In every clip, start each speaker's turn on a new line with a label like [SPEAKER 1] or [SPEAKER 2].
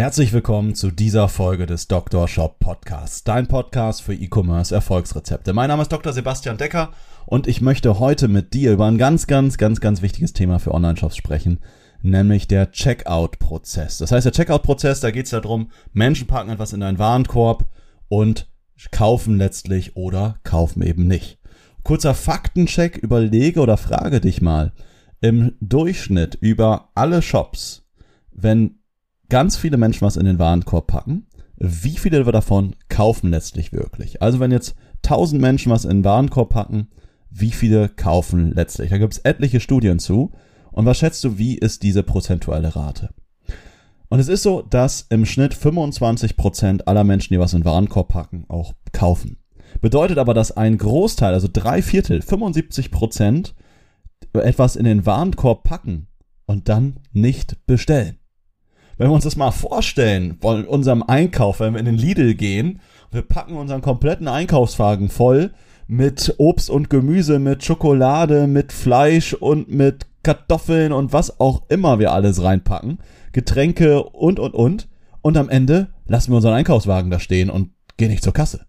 [SPEAKER 1] Herzlich willkommen zu dieser Folge des Dr. Shop Podcasts, dein Podcast für E-Commerce Erfolgsrezepte. Mein Name ist Dr. Sebastian Decker und ich möchte heute mit dir über ein ganz, ganz, ganz, ganz wichtiges Thema für Online-Shops sprechen, nämlich der Checkout-Prozess. Das heißt, der Checkout-Prozess, da geht es darum, Menschen packen etwas in einen Warenkorb und kaufen letztlich oder kaufen eben nicht. Kurzer Faktencheck, überlege oder frage dich mal, im Durchschnitt über alle Shops, wenn ganz viele Menschen was in den Warenkorb packen, wie viele davon kaufen letztlich wirklich? Also wenn jetzt 1000 Menschen was in den Warenkorb packen, wie viele kaufen letztlich? Da gibt es etliche Studien zu. Und was schätzt du, wie ist diese prozentuelle Rate? Und es ist so, dass im Schnitt 25% aller Menschen, die was in den Warenkorb packen, auch kaufen. Bedeutet aber, dass ein Großteil, also drei Viertel, 75% etwas in den Warenkorb packen und dann nicht bestellen. Wenn wir uns das mal vorstellen, von unserem Einkauf, wenn wir in den Lidl gehen, wir packen unseren kompletten Einkaufswagen voll mit Obst und Gemüse, mit Schokolade, mit Fleisch und mit Kartoffeln und was auch immer wir alles reinpacken, Getränke und und und. Und am Ende lassen wir unseren Einkaufswagen da stehen und gehen nicht zur Kasse.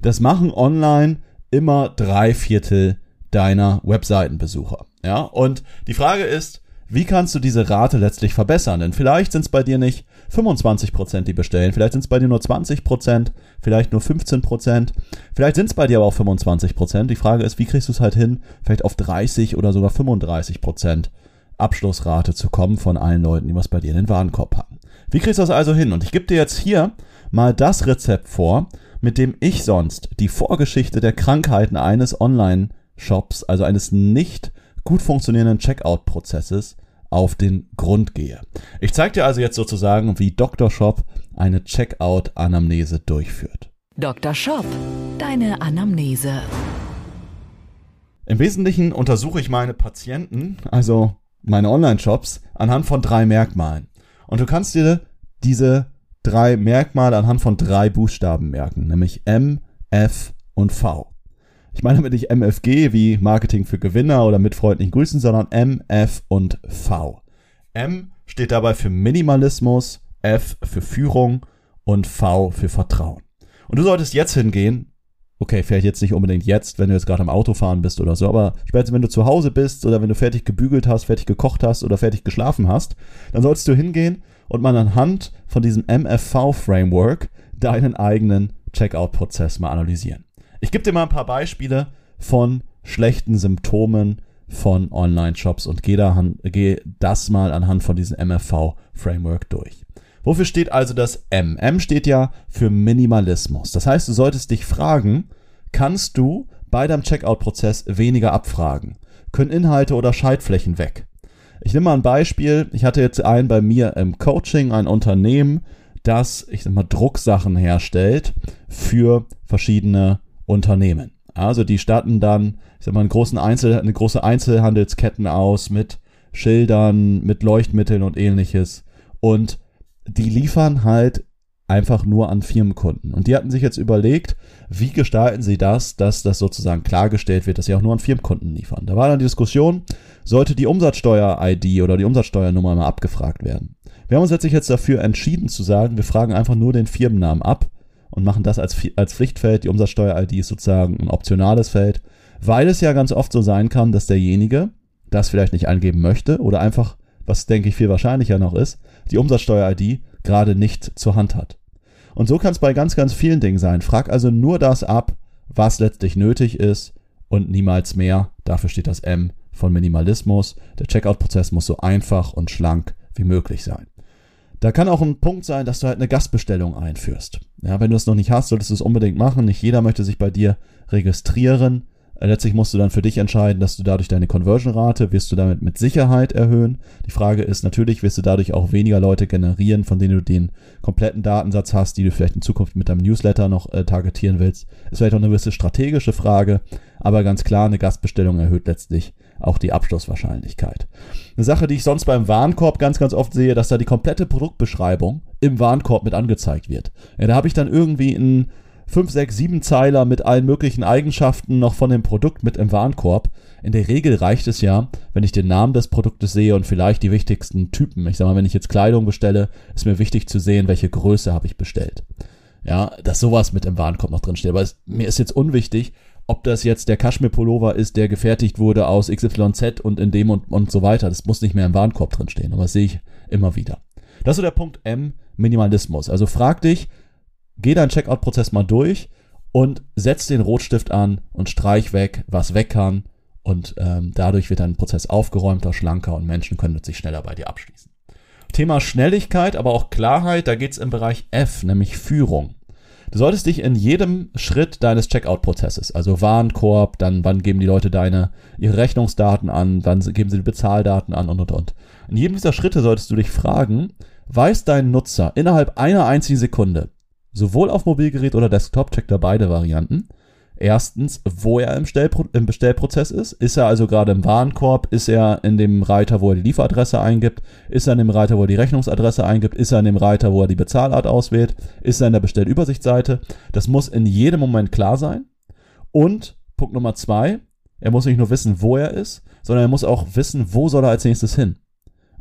[SPEAKER 1] Das machen online immer drei Viertel deiner Webseitenbesucher. Ja, und die Frage ist, wie kannst du diese Rate letztlich verbessern? Denn vielleicht sind es bei dir nicht 25%, die bestellen, vielleicht sind es bei dir nur 20%, vielleicht nur 15%, vielleicht sind es bei dir aber auch 25%. Die Frage ist, wie kriegst du es halt hin, vielleicht auf 30 oder sogar 35% Abschlussrate zu kommen von allen Leuten, die was bei dir in den Warenkorb packen. Wie kriegst du das also hin? Und ich gebe dir jetzt hier mal das Rezept vor, mit dem ich sonst die Vorgeschichte der Krankheiten eines Online-Shops, also eines nicht gut funktionierenden Checkout-Prozesses auf den Grund gehe. Ich zeige dir also jetzt sozusagen, wie Dr. Shop eine Checkout-Anamnese durchführt.
[SPEAKER 2] Dr. Shop, deine Anamnese.
[SPEAKER 1] Im Wesentlichen untersuche ich meine Patienten, also meine Online-Shops, anhand von drei Merkmalen. Und du kannst dir diese drei Merkmale anhand von drei Buchstaben merken, nämlich M, F und V. Ich meine damit nicht MFG wie Marketing für Gewinner oder mit freundlichen Grüßen, sondern M, F und V. M steht dabei für Minimalismus, F für Führung und V für Vertrauen. Und du solltest jetzt hingehen, okay, vielleicht jetzt nicht unbedingt jetzt, wenn du jetzt gerade am Auto fahren bist oder so, aber spätestens wenn du zu Hause bist oder wenn du fertig gebügelt hast, fertig gekocht hast oder fertig geschlafen hast, dann solltest du hingehen und mal anhand von diesem MFV-Framework deinen eigenen Checkout-Prozess mal analysieren. Ich gebe dir mal ein paar Beispiele von schlechten Symptomen von Online-Shops und gehe, da, geh das mal anhand von diesem MFV-Framework durch. Wofür steht also das M? M steht ja für Minimalismus. Das heißt, du solltest dich fragen, kannst du bei deinem Checkout-Prozess weniger abfragen? Können Inhalte oder Schaltflächen weg? Ich nehme mal ein Beispiel. Ich hatte jetzt einen bei mir im Coaching, ein Unternehmen, das, ich sag mal, Drucksachen herstellt für verschiedene Unternehmen. Also die statten dann, ich sag mal, einen großen Einzel, eine große Einzelhandelsketten aus mit Schildern, mit Leuchtmitteln und ähnliches. Und die liefern halt einfach nur an Firmenkunden. Und die hatten sich jetzt überlegt, wie gestalten sie das, dass das sozusagen klargestellt wird, dass sie auch nur an Firmenkunden liefern. Da war dann die Diskussion, sollte die Umsatzsteuer-ID oder die Umsatzsteuernummer mal abgefragt werden. Wir haben uns letztlich jetzt dafür entschieden zu sagen, wir fragen einfach nur den Firmennamen ab und machen das als, als Pflichtfeld. Die Umsatzsteuer-ID ist sozusagen ein optionales Feld, weil es ja ganz oft so sein kann, dass derjenige das vielleicht nicht angeben möchte oder einfach, was denke ich viel wahrscheinlicher noch ist, die Umsatzsteuer-ID gerade nicht zur Hand hat. Und so kann es bei ganz, ganz vielen Dingen sein. Frag also nur das ab, was letztlich nötig ist und niemals mehr. Dafür steht das M von Minimalismus. Der Checkout-Prozess muss so einfach und schlank wie möglich sein. Da kann auch ein Punkt sein, dass du halt eine Gastbestellung einführst. Ja, wenn du es noch nicht hast, solltest du es unbedingt machen. Nicht jeder möchte sich bei dir registrieren. Äh, letztlich musst du dann für dich entscheiden, dass du dadurch deine Conversion-Rate, wirst du damit mit Sicherheit erhöhen. Die Frage ist natürlich, wirst du dadurch auch weniger Leute generieren, von denen du den kompletten Datensatz hast, die du vielleicht in Zukunft mit deinem Newsletter noch äh, targetieren willst. Ist vielleicht auch eine gewisse strategische Frage, aber ganz klar, eine Gastbestellung erhöht letztlich auch die Abschlusswahrscheinlichkeit. Eine Sache, die ich sonst beim Warenkorb ganz, ganz oft sehe, dass da die komplette Produktbeschreibung im Warenkorb mit angezeigt wird. Ja, da habe ich dann irgendwie ein 5, 6, 7 Zeiler mit allen möglichen Eigenschaften noch von dem Produkt mit im Warenkorb. In der Regel reicht es ja, wenn ich den Namen des Produktes sehe und vielleicht die wichtigsten Typen. Ich sag mal, wenn ich jetzt Kleidung bestelle, ist mir wichtig zu sehen, welche Größe habe ich bestellt. Ja, dass sowas mit im Warenkorb noch drin steht. Aber es, mir ist jetzt unwichtig, ob das jetzt der Kaschmir-Pullover ist, der gefertigt wurde aus XYZ und in dem und, und so weiter. Das muss nicht mehr im Warenkorb drin stehen. Aber das sehe ich immer wieder. Das ist so der Punkt M, Minimalismus. Also frag dich, geh deinen Checkout-Prozess mal durch und setz den Rotstift an und streich weg, was weg kann. Und ähm, dadurch wird dein Prozess aufgeräumter, schlanker und Menschen können sich schneller bei dir abschließen. Thema Schnelligkeit, aber auch Klarheit, da geht's im Bereich F, nämlich Führung. Du solltest dich in jedem Schritt deines Checkout-Prozesses, also Warenkorb, dann wann geben die Leute deine ihre Rechnungsdaten an, wann geben sie die Bezahldaten an und und und. In jedem dieser Schritte solltest du dich fragen, weiß dein Nutzer innerhalb einer einzigen Sekunde, sowohl auf Mobilgerät oder Desktop, checkt er beide Varianten, erstens, wo er im, Stellpro im Bestellprozess ist. Ist er also gerade im Warenkorb? Ist er in dem Reiter, wo er die Lieferadresse eingibt? Ist er in dem Reiter, wo er die Rechnungsadresse eingibt? Ist er in dem Reiter, wo er die Bezahlart auswählt? Ist er in der Bestellübersichtsseite? Das muss in jedem Moment klar sein. Und Punkt Nummer zwei, er muss nicht nur wissen, wo er ist, sondern er muss auch wissen, wo soll er als nächstes hin.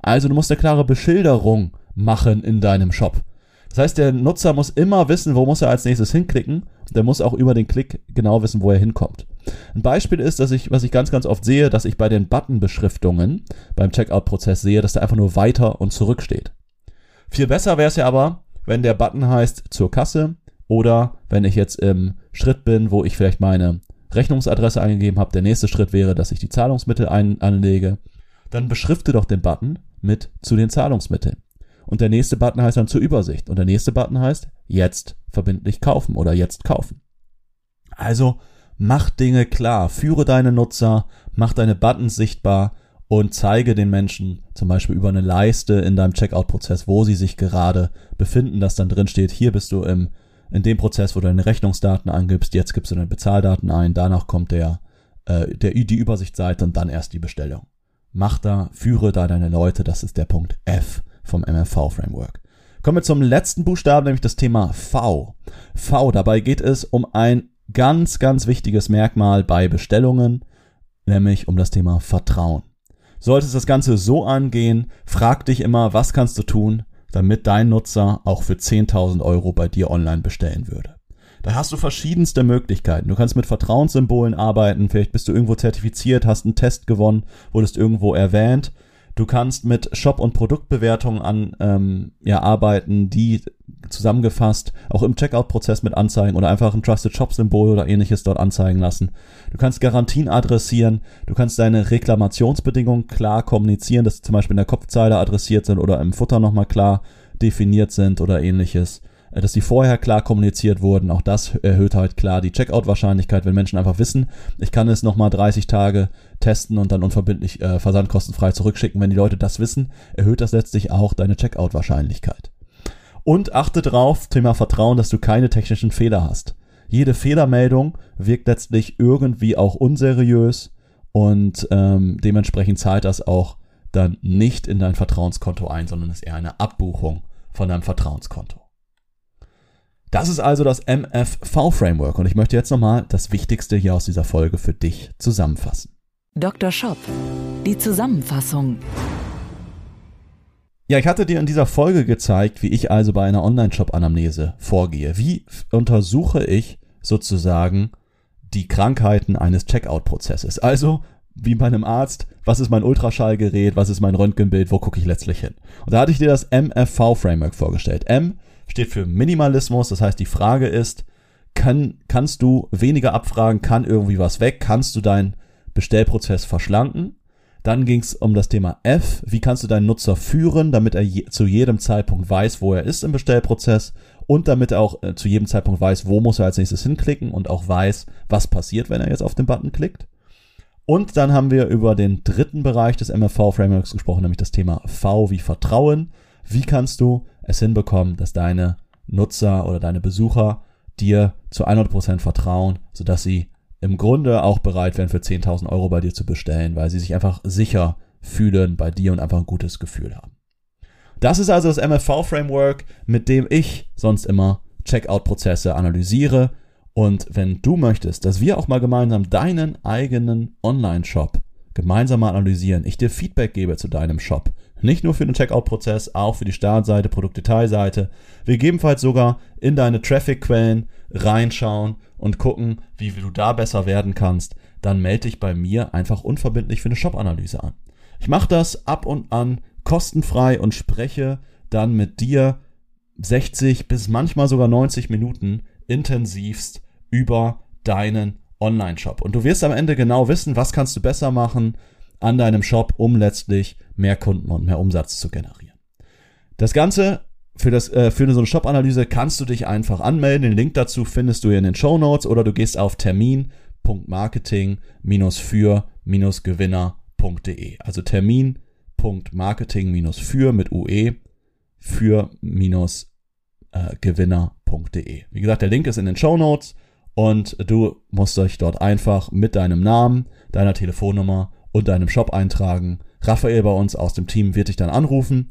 [SPEAKER 1] Also du musst eine klare Beschilderung machen in deinem Shop. Das heißt, der Nutzer muss immer wissen, wo muss er als nächstes hinklicken. Der muss auch über den Klick genau wissen, wo er hinkommt. Ein Beispiel ist, dass ich, was ich ganz, ganz oft sehe, dass ich bei den Button-Beschriftungen beim Checkout-Prozess sehe, dass da einfach nur weiter und zurück steht. Viel besser wäre es ja aber, wenn der Button heißt zur Kasse oder wenn ich jetzt im Schritt bin, wo ich vielleicht meine Rechnungsadresse eingegeben habe. Der nächste Schritt wäre, dass ich die Zahlungsmittel ein anlege. Dann beschrifte doch den Button mit zu den Zahlungsmitteln. Und der nächste Button heißt dann zur Übersicht. Und der nächste Button heißt jetzt verbindlich kaufen oder jetzt kaufen. Also mach Dinge klar, führe deine Nutzer, mach deine Buttons sichtbar und zeige den Menschen zum Beispiel über eine Leiste in deinem Checkout-Prozess, wo sie sich gerade befinden, dass dann drin steht, hier bist du im, in dem Prozess, wo du deine Rechnungsdaten angibst, jetzt gibst du deine Bezahldaten ein, danach kommt der, äh, der, die Übersichtsseite und dann erst die Bestellung. Mach da, führe da deine Leute, das ist der Punkt F vom MFV-Framework. Kommen wir zum letzten Buchstaben, nämlich das Thema V. V, dabei geht es um ein ganz, ganz wichtiges Merkmal bei Bestellungen, nämlich um das Thema Vertrauen. Solltest das Ganze so angehen, frag dich immer, was kannst du tun, damit dein Nutzer auch für 10.000 Euro bei dir online bestellen würde. Da hast du verschiedenste Möglichkeiten. Du kannst mit Vertrauenssymbolen arbeiten, vielleicht bist du irgendwo zertifiziert, hast einen Test gewonnen, wurdest irgendwo erwähnt Du kannst mit Shop- und Produktbewertungen an ähm, ja, arbeiten, die zusammengefasst auch im Checkout-Prozess mit anzeigen oder einfach ein Trusted Shop-Symbol oder ähnliches dort anzeigen lassen. Du kannst Garantien adressieren, du kannst deine Reklamationsbedingungen klar kommunizieren, dass sie zum Beispiel in der Kopfzeile adressiert sind oder im Futter nochmal klar definiert sind oder ähnliches. Äh, dass die vorher klar kommuniziert wurden. Auch das erhöht halt klar die Checkout-Wahrscheinlichkeit, wenn Menschen einfach wissen, ich kann es nochmal 30 Tage testen und dann unverbindlich äh, versandkostenfrei zurückschicken. Wenn die Leute das wissen, erhöht das letztlich auch deine Checkout-Wahrscheinlichkeit. Und achte drauf, Thema Vertrauen, dass du keine technischen Fehler hast. Jede Fehlermeldung wirkt letztlich irgendwie auch unseriös und ähm, dementsprechend zahlt das auch dann nicht in dein Vertrauenskonto ein, sondern ist eher eine Abbuchung von deinem Vertrauenskonto. Das ist also das MFV-Framework und ich möchte jetzt nochmal das Wichtigste hier aus dieser Folge für dich zusammenfassen.
[SPEAKER 2] Dr. Shop, die Zusammenfassung.
[SPEAKER 1] Ja, ich hatte dir in dieser Folge gezeigt, wie ich also bei einer Online-Shop-Anamnese vorgehe. Wie untersuche ich sozusagen die Krankheiten eines Checkout-Prozesses? Also, wie bei einem Arzt, was ist mein Ultraschallgerät, was ist mein Röntgenbild, wo gucke ich letztlich hin? Und da hatte ich dir das MFV-Framework vorgestellt. M steht für Minimalismus. Das heißt, die Frage ist, kann, kannst du weniger abfragen, kann irgendwie was weg, kannst du deinen Bestellprozess verschlanken? Dann ging es um das Thema F. Wie kannst du deinen Nutzer führen, damit er je, zu jedem Zeitpunkt weiß, wo er ist im Bestellprozess? und damit er auch äh, zu jedem Zeitpunkt weiß, wo muss er als nächstes hinklicken und auch weiß, was passiert, wenn er jetzt auf den Button klickt. Und dann haben wir über den dritten Bereich des MFV-Frameworks gesprochen, nämlich das Thema V wie Vertrauen. Wie kannst du es hinbekommen, dass deine Nutzer oder deine Besucher dir zu 100% vertrauen, sodass sie im Grunde auch bereit wären, für 10.000 Euro bei dir zu bestellen, weil sie sich einfach sicher fühlen bei dir und einfach ein gutes Gefühl haben. Das ist also das MFV-Framework, mit dem ich sonst immer Checkout-Prozesse analysiere und wenn du möchtest, dass wir auch mal gemeinsam deinen eigenen Online-Shop gemeinsam mal analysieren, ich dir Feedback gebe zu deinem Shop, nicht nur für den Checkout-Prozess, auch für die Startseite, Produktdetailseite, wir gegebenenfalls sogar in deine Traffic-Quellen reinschauen und gucken, wie du da besser werden kannst, dann melde dich bei mir einfach unverbindlich für eine Shop-Analyse an. Ich mache das ab und an kostenfrei und spreche dann mit dir 60 bis manchmal sogar 90 Minuten intensivst über deinen Online-Shop. Und du wirst am Ende genau wissen, was kannst du besser machen an deinem Shop, um letztlich mehr Kunden und mehr Umsatz zu generieren. Das Ganze für, das, äh, für so eine Shop-Analyse kannst du dich einfach anmelden. Den Link dazu findest du in den Show Notes oder du gehst auf termin.marketing-für-gewinner.de. Also termin.marketing-für mit UE für minus äh. Wie gesagt, der Link ist in den Show Notes und du musst dich dort einfach mit deinem Namen, deiner Telefonnummer und deinem Shop eintragen. Raphael bei uns aus dem Team wird dich dann anrufen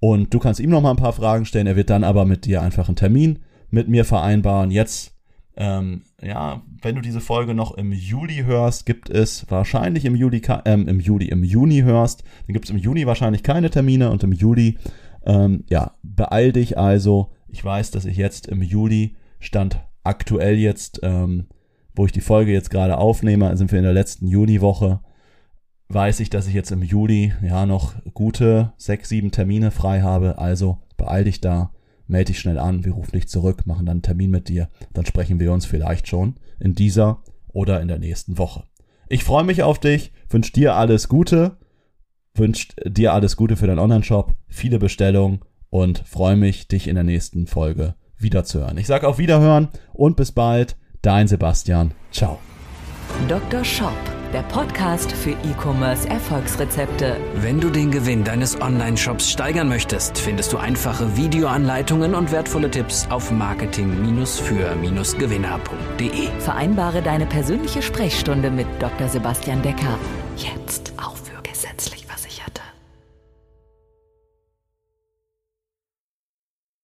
[SPEAKER 1] und du kannst ihm noch mal ein paar Fragen stellen. Er wird dann aber mit dir einfach einen Termin mit mir vereinbaren. Jetzt, ähm, ja, wenn du diese Folge noch im Juli hörst, gibt es wahrscheinlich im Juli, ähm, im Juli, im Juni hörst, dann gibt es im Juni wahrscheinlich keine Termine und im Juli, ähm, ja, beeil dich also. Ich weiß, dass ich jetzt im Juli stand aktuell jetzt, ähm, wo ich die Folge jetzt gerade aufnehme, sind wir in der letzten Juniwoche, weiß ich, dass ich jetzt im Juli ja noch gute sechs, sieben Termine frei habe. Also beeil dich da, melde dich schnell an, wir rufen dich zurück, machen dann einen Termin mit dir, dann sprechen wir uns vielleicht schon in dieser oder in der nächsten Woche. Ich freue mich auf dich, wünsche dir alles Gute, wünsche dir alles Gute für deinen Online-Shop, viele Bestellungen und freue mich, dich in der nächsten Folge wiederzuhören. Ich sage auf Wiederhören und bis bald. Dein Sebastian. Ciao.
[SPEAKER 2] Dr. Shop, der Podcast für E-Commerce Erfolgsrezepte.
[SPEAKER 3] Wenn du den Gewinn deines Online-Shops steigern möchtest, findest du einfache Videoanleitungen und wertvolle Tipps auf marketing-für-gewinner.de.
[SPEAKER 2] Vereinbare deine persönliche Sprechstunde mit Dr. Sebastian Decker. Jetzt